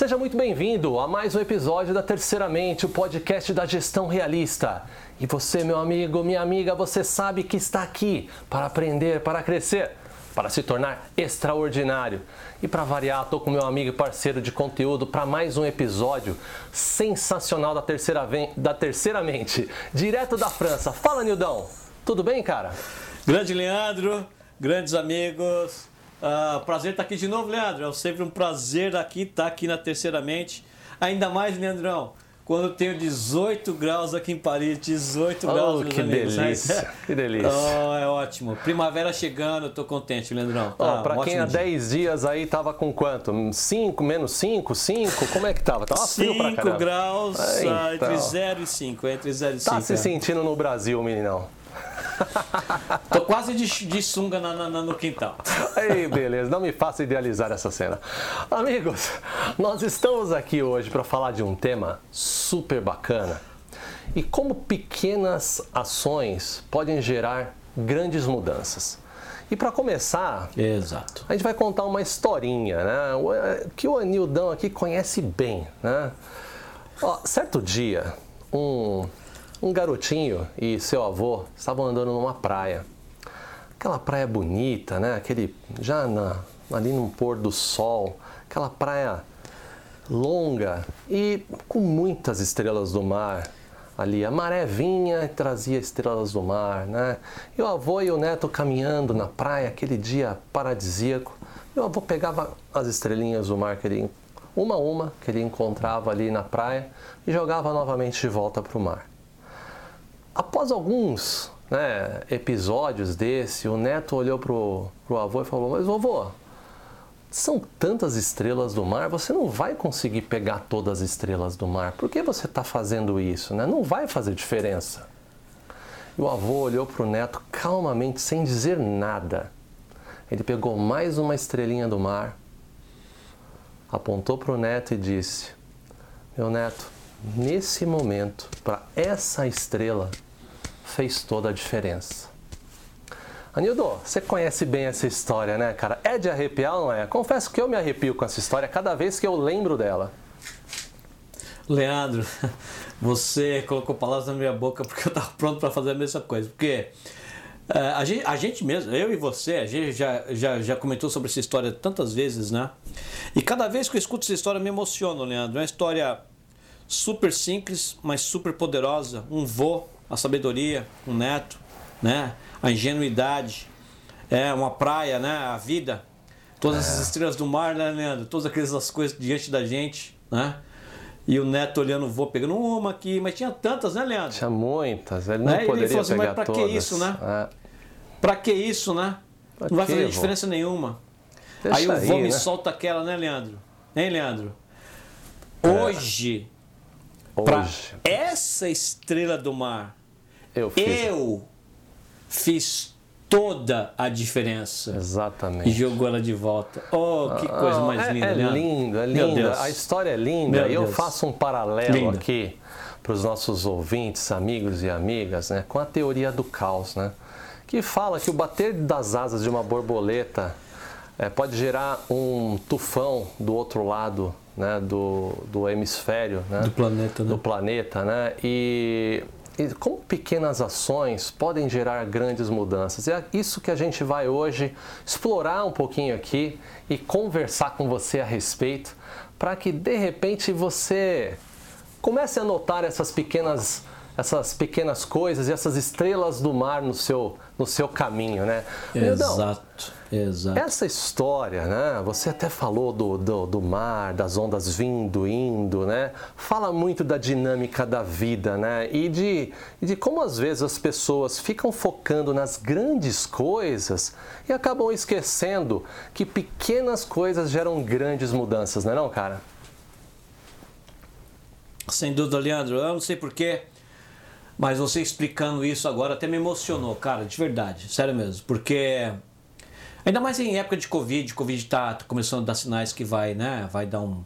Seja muito bem-vindo a mais um episódio da Terceiramente, o podcast da gestão realista. E você, meu amigo, minha amiga, você sabe que está aqui para aprender, para crescer, para se tornar extraordinário. E para variar, estou com meu amigo e parceiro de conteúdo para mais um episódio sensacional da Terceira, da Terceiramente, direto da França. Fala, Nildão! Tudo bem, cara? Grande Leandro, grandes amigos, Uh, prazer estar aqui de novo, Leandro. É sempre um prazer aqui estar aqui na Terceiramente. Ainda mais, Leandrão, quando tenho 18 graus aqui em Paris, 18 oh, graus, que amigos, delícia, né? que delícia. Oh, é ótimo. Primavera chegando, eu tô contente, Leandrão. Tá, oh, para quem há 10 dias aí tava com quanto? 5, menos 5, 5? Como é que tava? Tava frio pra caramba. 5 graus, ah, entre 0 e 5, entre 0 e 5. Tá se é. sentindo no Brasil, meninão? Tô quase de, de sunga na, na, no quintal. Ei, beleza, não me faça idealizar essa cena. Amigos, nós estamos aqui hoje para falar de um tema super bacana e como pequenas ações podem gerar grandes mudanças. E para começar, Exato. a gente vai contar uma historinha, né? Que o Anildão aqui conhece bem, né? Ó, certo dia, um um garotinho e seu avô estavam andando numa praia. Aquela praia bonita, né? Aquele já na, ali no pôr do sol, aquela praia longa e com muitas estrelas do mar ali. A maré vinha e trazia estrelas do mar, né? E o avô e o neto caminhando na praia, aquele dia paradisíaco. E o avô pegava as estrelinhas do mar que ele, uma a uma que ele encontrava ali na praia e jogava novamente de volta para o mar. Após alguns né, episódios desse, o neto olhou pro, pro avô e falou: Mas vovô, são tantas estrelas do mar, você não vai conseguir pegar todas as estrelas do mar. Por que você está fazendo isso? Né? Não vai fazer diferença. E o avô olhou para o neto calmamente, sem dizer nada. Ele pegou mais uma estrelinha do mar, apontou para o neto e disse: Meu neto, nesse momento, para essa estrela, fez toda a diferença. Anildo, você conhece bem essa história, né, cara? É de arrepiar não é? Confesso que eu me arrepio com essa história cada vez que eu lembro dela. Leandro, você colocou palavras na minha boca porque eu estava pronto para fazer a mesma coisa. Porque uh, a, gente, a gente mesmo, eu e você, a gente já, já, já comentou sobre essa história tantas vezes, né? E cada vez que eu escuto essa história me emociono, Leandro. É uma história super simples, mas super poderosa. Um vô, a sabedoria, um neto, né? A ingenuidade, é uma praia, né? A vida, todas é. as estrelas do mar, né, Leandro? Todas aquelas coisas diante da gente, né? E o neto olhando o vô, pegando uma aqui, mas tinha tantas, né, Leandro? Tinha muitas, ele não né? poderia ele assim, mas pra todas. que isso, né? É. Pra que isso, né? Pra não vai fazer diferença nenhuma. Deixa aí o vô aí, me né? solta aquela, né, Leandro? Hein, Leandro? É. Hoje, para essa estrela do mar, eu fiz. eu fiz toda a diferença. Exatamente. E jogou ela de volta. Oh, que coisa ah, mais linda. É, é né? lindo, é linda. A história é linda. E eu faço um paralelo linda. aqui para os nossos ouvintes, amigos e amigas, né, com a teoria do caos, né, que fala que o bater das asas de uma borboleta é, pode gerar um tufão do outro lado né, do, do hemisfério, né, do planeta, né? do planeta, né, e como pequenas ações podem gerar grandes mudanças. É isso que a gente vai hoje explorar um pouquinho aqui e conversar com você a respeito, para que de repente você comece a notar essas pequenas essas pequenas coisas e essas estrelas do mar no seu, no seu caminho, né? Exato, exato. Essa história, né? Você até falou do, do, do, mar, das ondas vindo, indo, né? Fala muito da dinâmica da vida, né? E de, de como às vezes as pessoas ficam focando nas grandes coisas e acabam esquecendo que pequenas coisas geram grandes mudanças, não é não, cara? Sem dúvida, Leandro. Eu não sei porquê. Mas você explicando isso agora até me emocionou, cara, de verdade, sério mesmo. Porque ainda mais em época de Covid, Covid tá começando a dar sinais que vai, né? Vai dar um.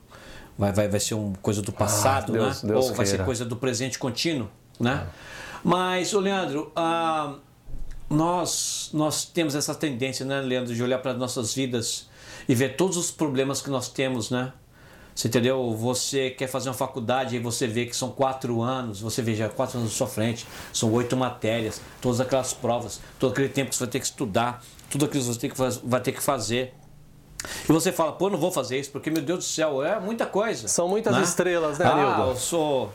Vai, vai, vai ser uma coisa do ah, passado, ah, Deus, né? Deus Ou vai ser coisa do presente contínuo, né? É. Mas, ô Leandro, ah, nós, nós temos essa tendência, né, Leandro, de olhar para nossas vidas e ver todos os problemas que nós temos, né? Você entendeu? Você quer fazer uma faculdade e você vê que são quatro anos, você vê já quatro anos na sua frente, são oito matérias, todas aquelas provas, todo aquele tempo que você vai ter que estudar, tudo aquilo que você vai ter que fazer. E você fala, pô, não vou fazer isso, porque, meu Deus do céu, é muita coisa. São muitas né? estrelas, né, Nildo? Ah, eu sou...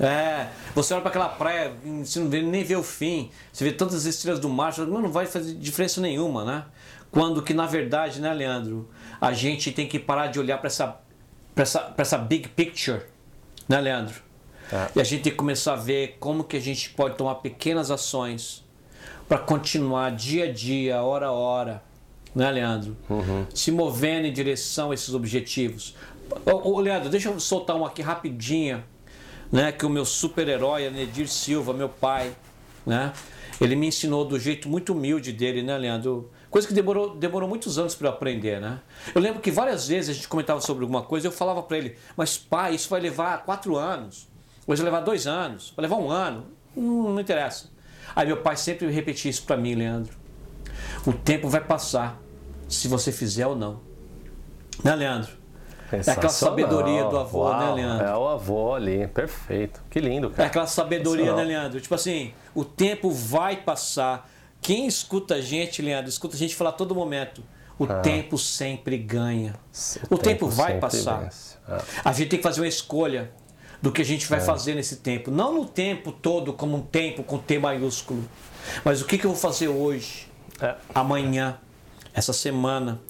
É, você olha para aquela praia, você não vê, nem vê o fim, você vê tantas estrelas do mar, mas não vai fazer diferença nenhuma, né? Quando que, na verdade, né, Leandro, a gente tem que parar de olhar para essa, essa, essa big picture, né, Leandro? É. E a gente tem que começar a ver como que a gente pode tomar pequenas ações para continuar dia a dia, hora a hora, né, Leandro? Uhum. Se movendo em direção a esses objetivos. Ô, ô, Leandro, deixa eu soltar um aqui rapidinho, né? Que o meu super-herói, Anedir Silva, meu pai, né? Ele me ensinou do jeito muito humilde dele, né, Leandro? Coisa que demorou, demorou muitos anos para eu aprender, né? Eu lembro que várias vezes a gente comentava sobre alguma coisa eu falava para ele, mas pai, isso vai levar quatro anos, ou vai levar dois anos, vai levar um ano, não, não interessa. Aí meu pai sempre repetia isso para mim, Leandro. O tempo vai passar, se você fizer ou não. Né, Leandro? É aquela sabedoria do avô, né, Uau, né, Leandro? É o avô ali, perfeito. Que lindo, cara. É aquela sabedoria, né, Leandro? Tipo assim, o tempo vai passar. Quem escuta a gente, Leandro, escuta a gente falar a todo momento. O ah. tempo sempre ganha. O, o tempo, tempo, vai passar. Ah. A gente tem que fazer uma escolha do que a gente vai é. fazer nesse tempo. Não no tempo todo como um tempo com T maiúsculo. Mas o que, que eu vou fazer hoje, é. amanhã, essa semana,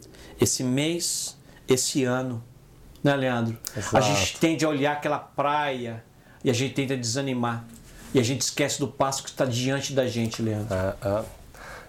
esse mês, esse ano. Né, Leandro? Exato. A gente tende a olhar aquela praia e a gente tende a desanimar. E a gente esquece do passo que está diante da gente, Leandro. É, é.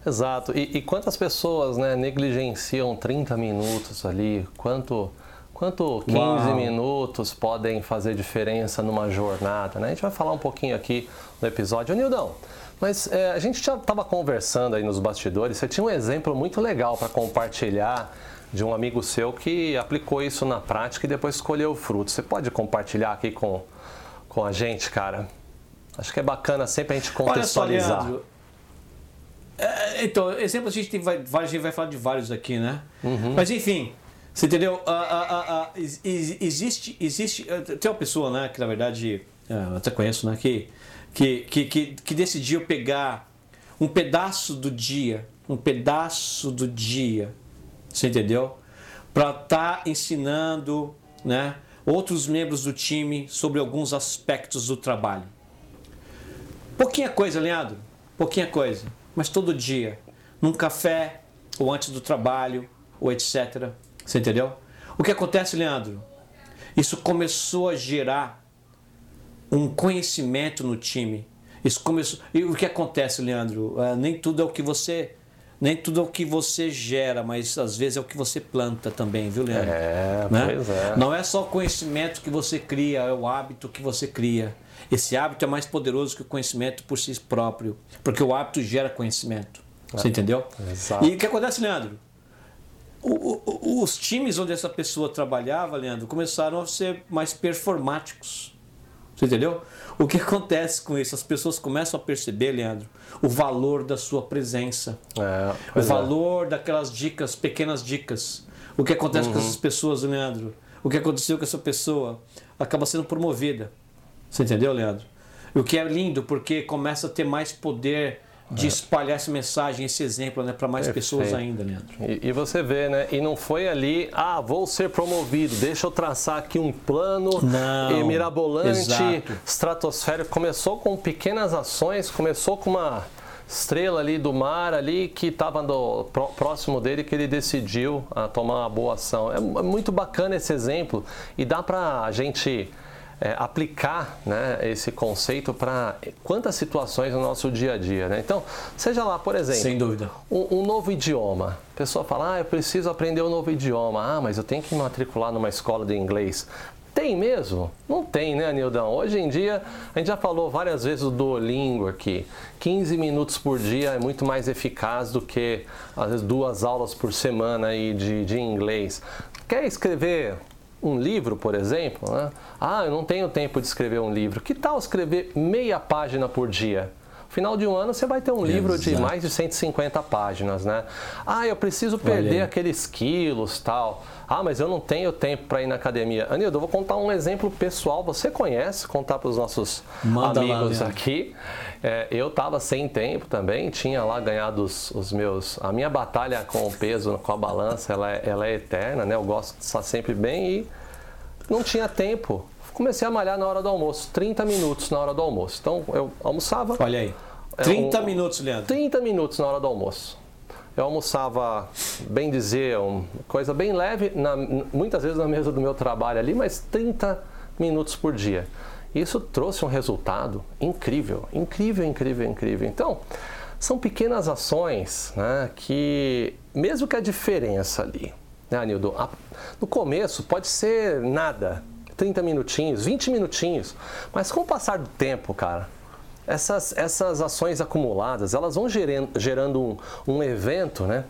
Exato. E, e, quantas pessoas né, negligenciam 30 minutos ali? Quanto, quanto 15 Uau. minutos podem fazer diferença numa jornada? Né? A gente vai falar um pouquinho aqui no episódio. Ô, Nildão, mas é, a gente já estava conversando aí nos bastidores. Você tinha um exemplo muito legal para compartilhar de um amigo seu que aplicou isso na prática e depois escolheu o fruto. Você pode compartilhar aqui com, com a gente, cara? Acho que é bacana sempre a gente contextualizar. Olha só, então, exemplo a gente, vai, a gente vai falar de vários aqui, né? Uhum. Mas enfim, você entendeu? Ah, ah, ah, existe, existe. Tem uma pessoa, né, que na verdade, eu até conheço, né, que, que, que, que, decidiu pegar um pedaço do dia, um pedaço do dia você entendeu? Para estar tá ensinando né, outros membros do time sobre alguns aspectos do trabalho. Pouquinha coisa, Leandro. Pouquinha coisa. Mas todo dia. Num café, ou antes do trabalho, ou etc. Você entendeu? O que acontece, Leandro? Isso começou a gerar um conhecimento no time. Isso começou. E o que acontece, Leandro? Uh, nem tudo é o que você nem tudo é o que você gera, mas às vezes é o que você planta também, viu, Leandro? É, né? pois é. Não é só o conhecimento que você cria, é o hábito que você cria. Esse hábito é mais poderoso que o conhecimento por si próprio, porque o hábito gera conhecimento. Você é. entendeu? Exato. E o que acontece, Leandro? O, o, os times onde essa pessoa trabalhava, Leandro, começaram a ser mais performáticos. Você entendeu? O que acontece com isso? As pessoas começam a perceber, Leandro, o valor da sua presença. É, o é. valor é. daquelas dicas, pequenas dicas. O que acontece uhum. com essas pessoas, Leandro? O que aconteceu com essa pessoa? Acaba sendo promovida. Você entendeu, Leandro? O que é lindo, porque começa a ter mais poder de é. espalhar essa mensagem, esse exemplo, né, para mais Perfeito. pessoas ainda, Leandro. E, e, você vê, né? E não foi ali, ah, vou ser promovido, deixa eu traçar aqui um plano não, mirabolante, exato. estratosférico. Começou com pequenas ações, começou com uma estrela ali do mar ali que estava próximo dele que ele decidiu a tomar uma boa ação. É, é muito bacana esse exemplo e dá para a gente é, aplicar né, esse conceito para quantas situações no nosso dia a dia. Né? Então, seja lá, por exemplo, Sem dúvida. Um, um, novo idioma. A pessoa fala, ah, eu preciso aprender um novo idioma. Ah, mas eu tenho que me matricular numa escola de inglês. Tem mesmo? Não tem, né, Nildão? Hoje em dia, a gente já falou várias vezes do Duolingo aqui. 15 minutos por dia é muito mais eficaz do que, às vezes, duas aulas por semana aí de, de inglês. Quer escrever um livro, por exemplo, né? ah, eu não tenho tempo de escrever um livro. Que tal escrever meia página por dia? Final de um ano você vai ter um livro de Exato. mais de 150 páginas, né? Ah, eu preciso perder aqueles quilos, tal. Ah, mas eu não tenho tempo para ir na academia. Anildo, eu vou contar um exemplo pessoal. Você conhece? Contar para os nossos Manda lá, amigos Leandro. aqui. É, eu estava sem tempo também. Tinha lá ganhado os, os meus. A minha batalha com o peso, com a balança, ela é, ela é eterna, né? Eu gosto de estar sempre bem e não tinha tempo. Comecei a malhar na hora do almoço, 30 minutos na hora do almoço. Então eu almoçava. Olha aí. É 30 um- minutos, Leandro. 30 minutos na hora do almoço. Eu almoçava, bem dizer, uma coisa bem leve, na- muitas vezes na mesa do meu trabalho ali, mas 30 minutos por dia. Isso trouxe um resultado incrível, incrível, incrível, incrível. Então, são pequenas ações né, que, mesmo que a diferença ali, né, Anildo, a- no começo pode ser nada, 30 minutinhos, 20 minutinhos, mas com o passar do tempo, cara, essas, essas ações acumuladas, elas vão gerando, gerando um, um evento né,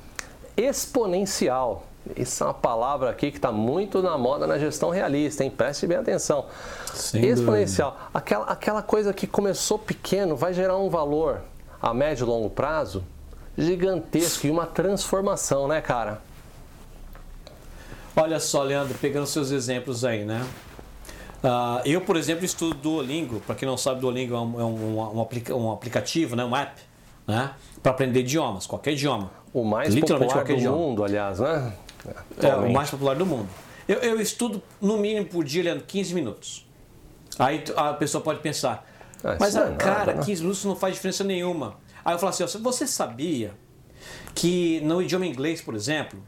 exponencial. Isso é uma palavra aqui que está muito na moda na gestão realista, hein? Preste bem atenção. Sem exponencial. Aquela, aquela coisa que começou pequeno vai gerar um valor a médio e longo prazo gigantesco e uma transformação, né, cara? Olha só, Leandro, pegando seus exemplos aí, né? Ah, eu, por exemplo, estudo Duolingo. Para quem não sabe, Duolingo é um, é um- um um aplicativo, né? um app, né? para aprender idiomas, qualquer idioma. O mais popular do idioma. mundo, aliás, né? É o Atualmente. mais popular do mundo. Eu, eu estudo no mínimo por dia, Leandro, 15 minutos. Aí a pessoa pode pensar, Ah, mas é cara, nada, né? 15 minutos não faz diferença nenhuma. Aí eu falo assim, ó, você sabia que no idioma inglês, por exemplo,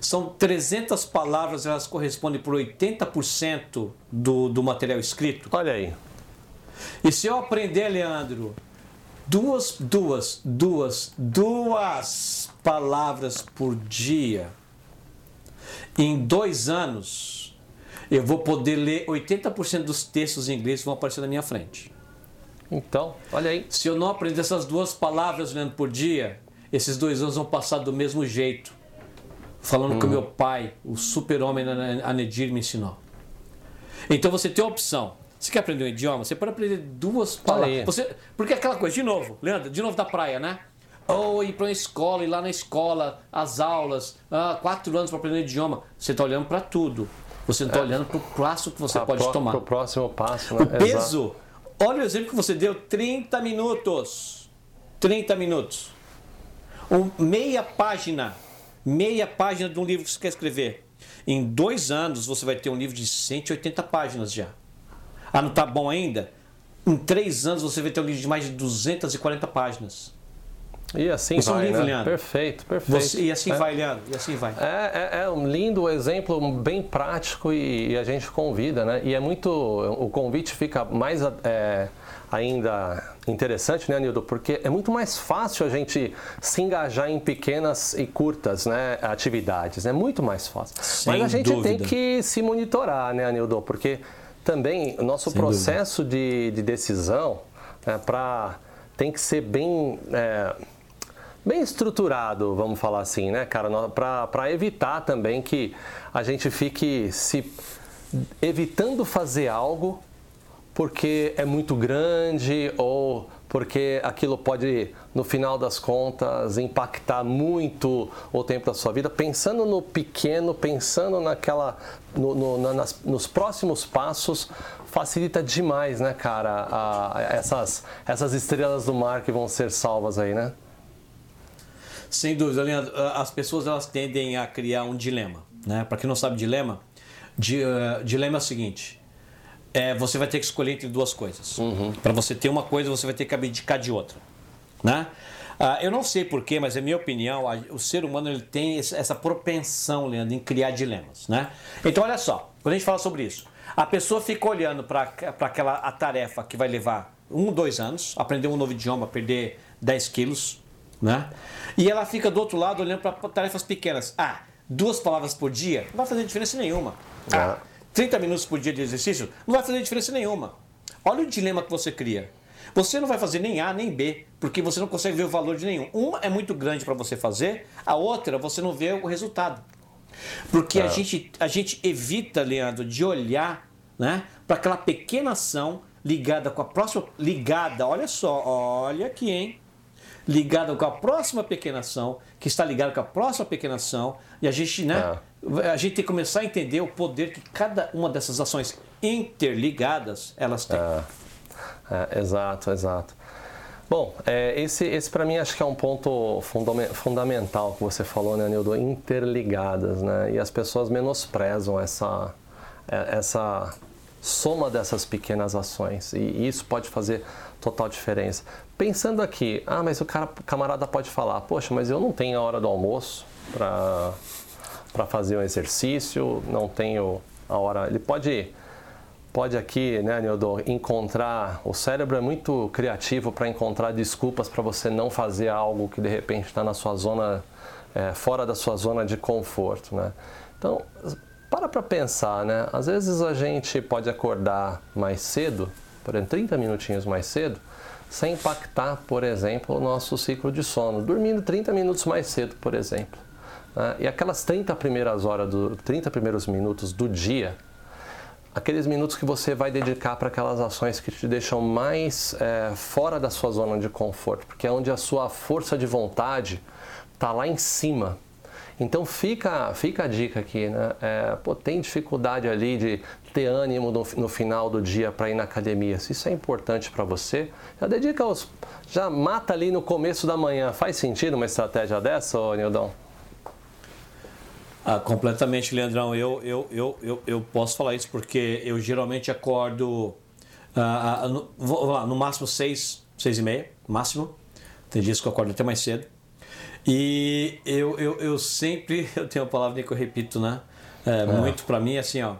são 300 palavras, elas correspondem por 80% do, do material escrito? Olha aí. E se eu aprender, Leandro, duas, duas, duas, duas palavras por dia, em dois anos, eu vou poder ler 80% dos textos em inglês que vão aparecer na minha frente. Então, olha aí. Se eu não aprender essas duas palavras, Leandro, por dia, esses dois anos vão passar do mesmo jeito. Falando que o meu pai, o super-homem Anedir, me ensinou. Então você tem a opção. Você quer aprender um idioma? Você pode aprender duas palavras. Você, porque é aquela coisa, de novo, Leandro, de novo da praia, né? Ou ir para uma escola, ir lá na escola, as aulas, ah, quatro anos para aprender um idioma. Você está olhando para tudo. Você não está olhando para o passo que você Tá, pode pro- tomar. Pro próximo passo, né? O peso, olha o exemplo que você deu, 30 minutos. 30 minutos. Um, meia página, meia página de um livro que você quer escrever. Em dois anos você vai ter um livro de 180 páginas já. Ah, não tá bom ainda? Em três anos você vai ter um livro de mais de 240 páginas. E assim Isso é um vai, livro, né? Leandro. Perfeito, perfeito. Você- e assim É. vai, Leandro, e assim vai. É, é, é um lindo exemplo, bem prático e, e a gente convida, né? E é muito. O convite fica mais é, ainda interessante, né, Nildo? Porque é muito mais fácil a gente se engajar em pequenas e curtas né, atividades. É muito mais fácil. Sem Mas a gente tem dúvida. que se monitorar, né, Nildo? Porque também o nosso Sem processo de, de decisão né, pra, tem que ser bem. é, bem estruturado, vamos falar assim, né, cara, para evitar também que a gente fique se evitando fazer algo porque é muito grande ou porque aquilo pode, no final das contas, impactar muito o tempo da sua vida, pensando no pequeno, pensando naquela, no- no- na- nas- nos próximos passos, facilita demais, né, cara, a- essas, essas estrelas do mar que vão ser salvas aí, né? Sem dúvida, Leandro. As pessoas elas tendem a criar um dilema, né? Para quem não sabe dilema, di, eh, dilema é o seguinte: é, você vai ter que escolher entre duas coisas. Para você ter uma coisa, você vai ter que abdicar de outra, né? Ah, eu não sei porquê, mas é minha opinião, a- o ser humano ele tem essa propensão, Leandro, em criar dilemas, né? Então, olha só, quando a gente fala sobre isso, a pessoa fica olhando para aquela a tarefa que vai levar um, dois anos, aprender um novo idioma, perder 10 quilos, né? E ela fica do outro lado olhando para tarefas pequenas. Ah, duas palavras por dia não vai fazer diferença nenhuma. Ah, 30 minutos por dia de exercício não vai fazer diferença nenhuma. Olha o dilema que você cria. Você não vai fazer nem A nem B, porque você não consegue ver o valor de nenhum. Uma é muito grande para você fazer, a outra você não vê o resultado. Porque a, gente, a gente evita, Leandro, de olhar né, para aquela pequena ação ligada com a próxima. Ligada, olha só, olha aqui, hein? Ligada com a próxima pequena ação, que está ligada com a próxima pequena ação, e a gente, né? É. A gente tem que começar a entender o poder que cada uma dessas ações interligadas elas têm. É. É, exato, exato. Bom, é, esse, esse para mim acho que é um ponto fundamental que você falou, né, Nildo? Interligadas, né? E as pessoas menosprezam essa, é, essa soma dessas pequenas ações. E isso pode fazer total diferença. Pensando aqui, ah, mas o cara, camarada pode falar, poxa, mas eu não tenho a hora do almoço para fazer um exercício, não tenho a hora. Ele pode pode aqui, né, Nildo, encontrar. O cérebro é muito criativo para encontrar desculpas para você não fazer algo que de repente está na sua zona, é, fora da sua zona de conforto, né? Então, para para pensar, né? Às vezes a gente pode acordar mais cedo, por exemplo, 30 minutinhos mais cedo, sem impactar, por exemplo, o nosso ciclo de sono, dormindo 30 minutos mais cedo, por exemplo. Né? E aquelas 30 primeiras horas, do, 30 primeiros minutos do dia, aqueles minutos que você vai dedicar para aquelas ações que te deixam mais é, fora da sua zona de conforto, porque é onde a sua força de vontade está lá em cima. Então fica, fica a dica aqui, né? É, pô, tem dificuldade ali de ter ânimo no, no final do dia para ir na academia. Se isso é importante para você, já dedica os. Já mata ali no começo da manhã. Faz sentido uma estratégia dessa, ô Nildão? Ah, completamente, Leandrão. Eu, eu, eu, eu, eu posso falar isso porque eu geralmente acordo ah, ah no, vou lá, no máximo seis, seis e meia, máximo. Tem dias que eu acordo até mais cedo. E eu, eu, eu sempre, eu tenho uma palavra que eu repito, né? É, muito para mim, assim, ó.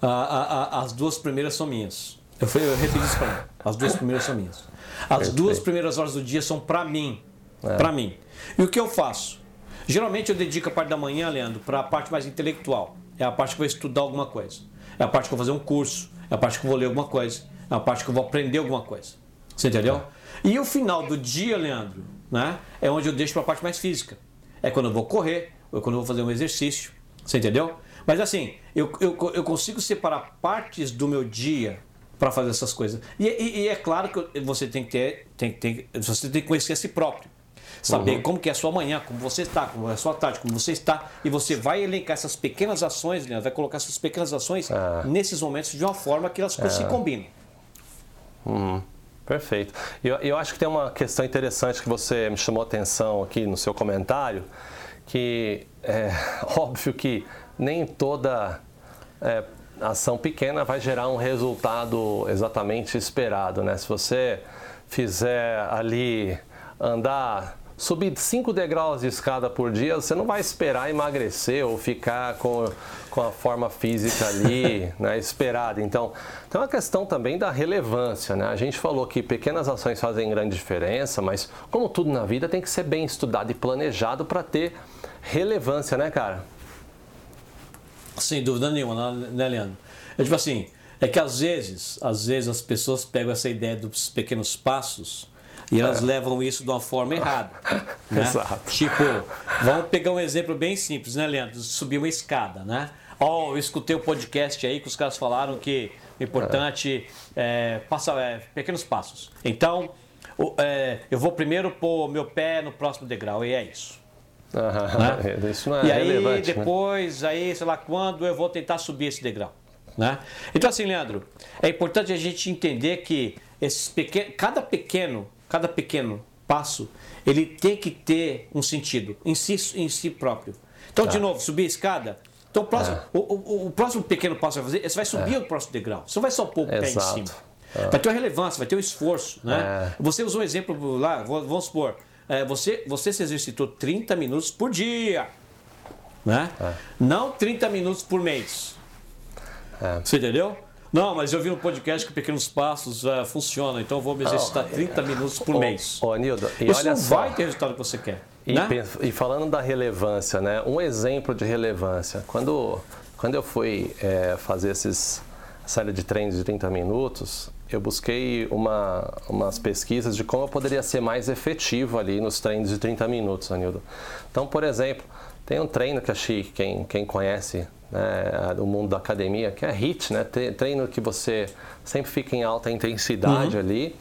A, a, as duas primeiras são minhas. Eu, eu repito isso para mim. As duas primeiras são minhas. As Perfeito. duas primeiras horas do dia são para mim. É. Para mim. E o que eu faço? Geralmente eu dedico a parte da manhã, Leandro, para a parte mais intelectual. É a parte que eu vou estudar alguma coisa. É a parte que eu vou fazer um curso. É a parte que eu vou ler alguma coisa. É a parte que eu vou aprender alguma coisa. Você entendeu? É. E o final do dia, Leandro, né? É onde eu deixo para a parte mais física. É quando eu vou correr, ou quando eu vou fazer um exercício. Você entendeu? Mas assim, eu, eu, eu consigo separar partes do meu dia para fazer essas coisas. E, e, e, é claro que você tem que ter, tem, tem, você tem que conhecer a si próprio saber uhum. como que é a sua manhã, como você está, como é a sua tarde, como você está, e você vai elencar essas pequenas ações, né? vai colocar essas pequenas ações é. nesses momentos de uma forma que elas é. se combinem. Uhum. Perfeito. E eu, eu acho que tem uma questão interessante que você me chamou a atenção aqui no seu comentário, que é óbvio que nem toda é, ação pequena vai gerar um resultado exatamente esperado, né? Se você fizer ali andar subir 5 degraus de escada por dia, você não vai esperar emagrecer ou ficar com, com a forma física ali né, esperada. Então, tem uma questão também da relevância. Né? A gente falou que pequenas ações fazem grande diferença, mas como tudo na vida tem que ser bem estudado e planejado para ter relevância, né, cara? Sem dúvida nenhuma, né, Leandro? É tipo assim, é que às vezes, às vezes as pessoas pegam essa ideia dos pequenos passos e elas é. levam isso de uma forma errada. Né? Exato. Tipo, vamos pegar um exemplo bem simples, né, Leandro? Subir uma escada, né? Ó, oh, eu escutei o um podcast aí que os caras falaram que o importante é, passa, é pequenos passos. Então, o, é, eu vou primeiro pôr meu pé no próximo degrau, e é isso. né? Isso não é e aí, né? depois, né? aí, sei lá quando, eu vou tentar subir esse degrau. Né? Então, assim, Leandro, é importante a gente entender que esses pequenos, cada pequeno cada pequeno passo, ele tem que ter um sentido em si, em si próprio. Então, de tá. novo, subir a escada. Então, o próximo, é. o, o, o, próximo pequeno passo que vai fazer, você vai subir é. o próximo degrau. Você não vai só pôr o pé em cima. É. Vai ter uma relevância, vai ter um esforço. Né? É. Você usou um exemplo lá, vamos supor, é, você, você se exercitou 30 minutos por dia. Né? É. Não 30 minutos por mês. Você entendeu? Não, mas eu vi no podcast que pequenos passos uh, funcionam, então eu vou me exercitar oh, 30 minutos por mês. Ô, Nildo, e você olha não só. vai ter o resultado que você quer. E, né? e, falando da relevância, né? Um exemplo de relevância. Quando, quando eu fui é, fazer esses série de treinos de 30 minutos, eu busquei uma, umas pesquisas de como eu poderia ser mais efetivo ali nos treinos de 30 minutos, Anildo. Então, por exemplo, Tem um treino que acho que quem, quem conhece né, o mundo da academia, que é HIIT, né? Treino que você sempre fica em alta intensidade uhum. ali.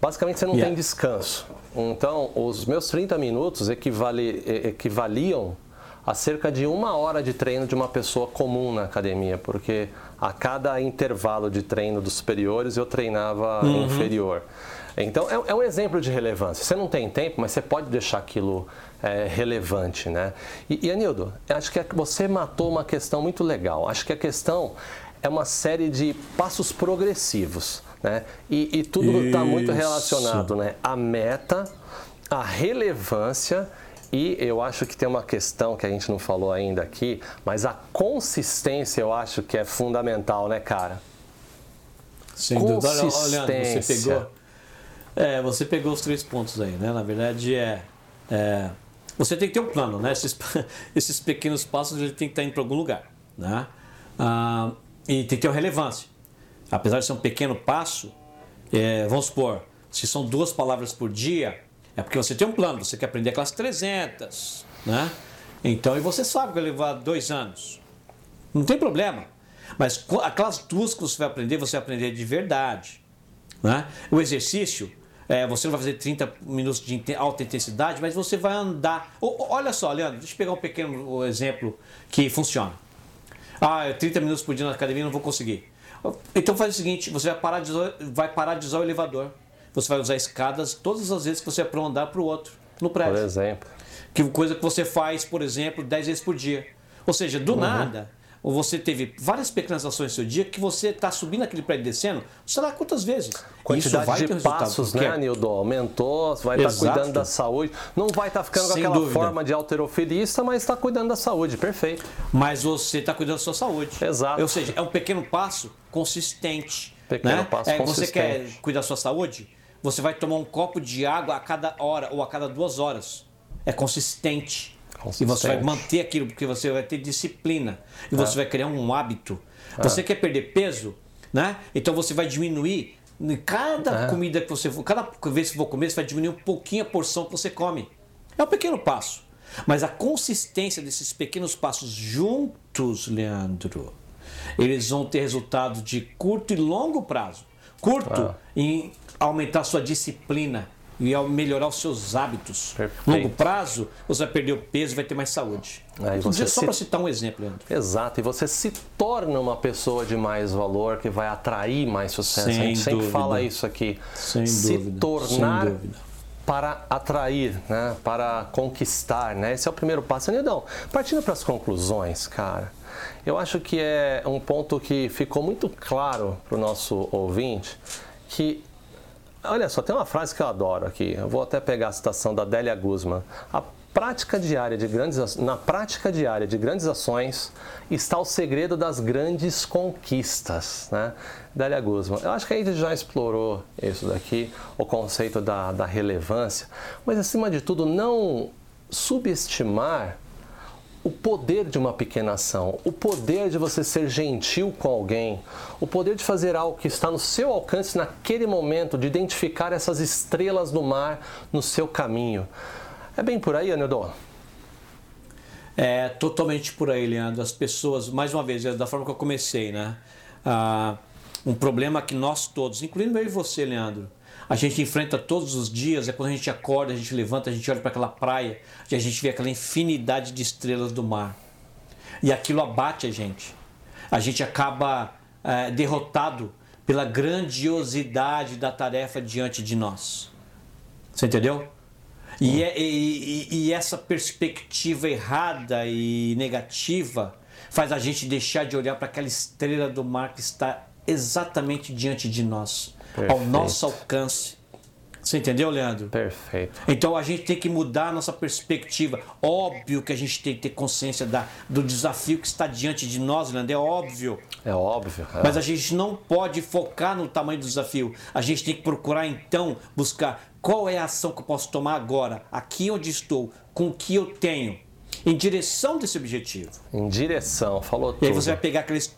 Basicamente você não yeah. tem descanso. Então, os meus 30 minutos equivale, equivaliam a cerca de uma hora de treino de uma pessoa comum na academia, porque a cada intervalo de treino dos superiores eu treinava uhum. inferior. Então é, é, um exemplo de relevância. Você não tem tempo, mas você pode deixar aquilo é, relevante, né? E, e Anildo, acho que você matou uma questão muito legal. Acho que a questão é uma série de passos progressivos, né? E, e tudo está muito relacionado, né? A meta, a relevância e eu acho que tem uma questão que a gente não falou ainda aqui, mas a consistência eu acho que é fundamental, né, cara? Sem dúvida. Olha, você pegou, é, você pegou os três pontos aí, né? Na verdade, é, é você tem que ter um plano, né? Esses, esses pequenos passos ele tem que estar indo para algum lugar, né? Ah, e tem que ter uma relevância. Apesar de ser um pequeno passo, é, vamos supor, se são duas palavras por dia, é porque você tem um plano, você quer aprender aquelas 300, né? Então, e você sabe que vai levar dois anos. Não tem problema. Mas aquelas duas que você vai aprender, você vai aprender de verdade. Né? O exercício, é, você não vai fazer 30 minutos de alta intensidade, mas você vai andar. olha só, Leandro, deixa eu pegar um pequeno exemplo que funciona. Ah, 30 minutos por dia na academia não vou conseguir. Então faz o seguinte, você vai parar de usar, vai parar de usar o elevador você vai usar escadas todas as vezes que você é para um andar para o outro no prédio. Por exemplo. Que coisa que você faz, por exemplo, 10 vezes por dia. Ou seja, do uhum. nada, ou você teve várias pequenas ações no seu dia que você está subindo aquele prédio descendo, sei lá quantas vezes. Quantidade de passos, né, Nildo? Aumentou, vai estar tá cuidando da saúde. Não vai estar tá ficando Sem com aquela dúvida. forma de alterofilista, mas está cuidando da saúde, perfeito. Mas você está cuidando da sua saúde. Exato. Ou seja, é um pequeno passo consistente. Pequeno né? passo é, consistente. Você quer cuidar da sua saúde? Você vai tomar um copo de água a cada hora ou a cada duas horas. É consistente. E você vai manter aquilo, porque você vai ter disciplina. E é. você vai criar um hábito. É. Você quer perder peso, né? Então você vai diminuir. Cada é. comida que você for, cada vez que for comer, você vai diminuir um pouquinho a porção que você come. É um pequeno passo. Mas a consistência desses pequenos passos juntos, Leandro, eles vão ter resultado de curto e longo prazo. Curto ah. em aumentar sua disciplina e ao melhorar os seus hábitos. Perfeito. Longo prazo, você vai perder o peso e vai ter mais saúde. Aí você só se... para citar um exemplo, Leandro. Exato, e você se torna uma pessoa de mais valor que vai atrair mais sucesso. Sem a gente dúvida. sempre fala isso aqui. Sem se dúvida. tornar Sem dúvida. para atrair, né? para conquistar. Né? Esse é o primeiro passo. Nidão, partindo para as conclusões, cara, eu acho que é um ponto que ficou muito claro para o nosso ouvinte que Olha só, tem uma frase que eu adoro aqui. Eu vou até pegar a citação da Délia Guzman. A prática diária de grandes, na prática diária de grandes ações está o segredo das grandes conquistas, né? Délia Guzman. Eu acho que a gente já explorou isso daqui, o conceito da, da relevância, mas acima de tudo, não subestimar o poder de uma pequena ação, o poder de você ser gentil com alguém, o poder de fazer algo que está no seu alcance naquele momento, de identificar essas estrelas do mar no seu caminho. É bem por aí, Anildo? É totalmente por aí, Leandro. As pessoas, mais uma vez, da forma que eu comecei, né? Ah, um problema que nós todos, incluindo eu e você, Leandro, a gente enfrenta todos os dias, é quando a gente acorda, a gente levanta, a gente olha para aquela praia e a gente vê aquela infinidade de estrelas do mar. E aquilo abate a gente. A gente acaba é, derrotado pela grandiosidade da tarefa diante de nós. Você entendeu? E, é, e, e, essa perspectiva errada e negativa faz a gente deixar de olhar para aquela estrela do mar que está exatamente diante de nós. Perfeito. ao nosso alcance. Você entendeu, Leandro? Perfeito. Então a gente tem que mudar a nossa perspectiva. Óbvio que a gente tem que ter consciência da, do desafio que está diante de nós, Leandro. É óbvio. É óbvio. É. Mas a gente não pode focar no tamanho do desafio. A gente tem que procurar, então, buscar qual é a ação que eu posso tomar agora, aqui onde estou, com o que eu tenho, em direção desse objetivo. Em direção, falou tudo. E aí você vai pegar aqueles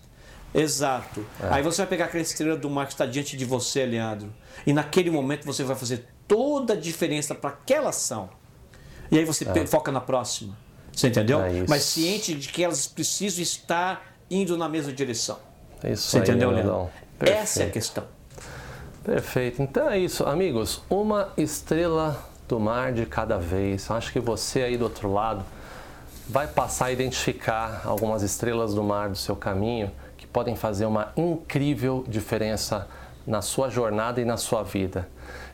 Exato. É. Aí você vai pegar aquela estrela do mar que está diante de você, Leandro. E naquele momento você vai fazer toda a diferença para aquela ação. E aí você é. foca na próxima. Você entendeu? É Mas ciente de que elas precisam estar indo na mesma direção. Isso Você aí, entendeu. Leandro? Essa é a questão. Perfeito. Então é isso, amigos. Uma estrela do mar de cada vez. Acho que você aí do outro lado vai passar a identificar algumas estrelas do mar do seu caminho podem fazer uma incrível diferença na sua jornada e na sua vida.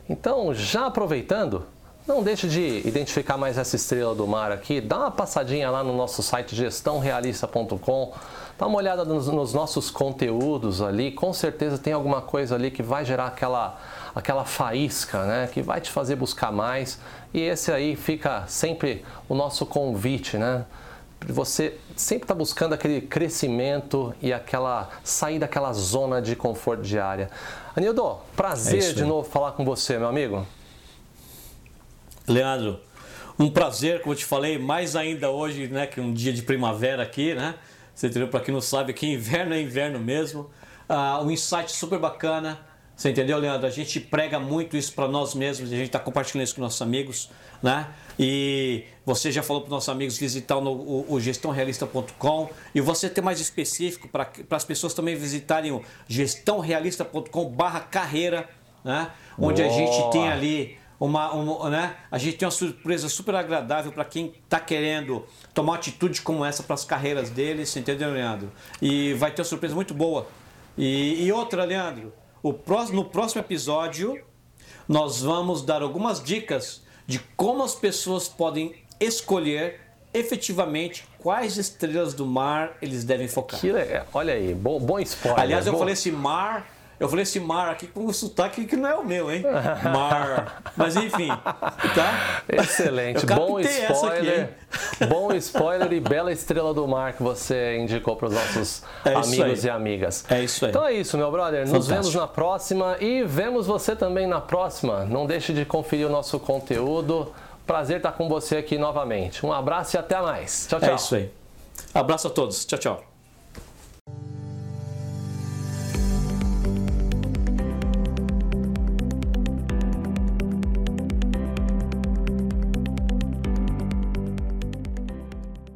Então, já aproveitando, não deixe de identificar mais essa estrela do mar aqui. Dá uma passadinha lá no nosso site gestãorealista.com. Dá uma olhada nos, nos, nossos conteúdos ali. Com certeza tem alguma coisa ali que vai gerar aquela, aquela faísca, né? Que vai te fazer buscar mais. E esse aí fica sempre o nosso convite, né? Você sempre está buscando aquele crescimento e aquela sair daquela zona de conforto diária. Anildo, prazer É de novo falar com você, meu amigo. Leandro, um prazer, como eu te falei, mais ainda hoje, né, que um dia de primavera aqui, né? Você entendeu? Para quem não sabe, que inverno é inverno mesmo. Uh, um insight super bacana. Você entendeu, Leandro? A gente prega muito isso para nós mesmos, a gente está compartilhando isso com nossos amigos, né? E você já falou para os nossos amigos visitar no, o, o gestãorealista.com e você ter mais específico para as pessoas também visitarem o gestãorealista.com/barra carreira, né? Onde Boa. a gente tem ali uma, uma, né? A gente tem uma surpresa super agradável para quem está querendo tomar atitude como essa para as carreiras deles, entendeu, Leandro? E vai ter uma surpresa muito boa. E, e outra, Leandro, próximo, no próximo episódio nós vamos dar algumas dicas de como as pessoas podem escolher efetivamente quais estrelas do mar eles devem focar. Que legal. Olha aí, bom, bom spoiler. Aliás, eu bom... falei esse mar eu falei esse mar aqui com um sotaque que não é o meu, hein? Mar. Mas enfim, tá? Excelente. Bom spoiler. Aqui, bom spoiler e bela estrela do mar que você indicou para os nossos é amigos e amigas. É isso aí. Então é isso, meu brother. Fantástico. Nos vemos na próxima e vemos você também na próxima. Não deixe de conferir o nosso conteúdo. Prazer estar com você aqui novamente. Um abraço e até mais. Tchau, tchau. É isso aí. Abraço a todos. Tchau, tchau.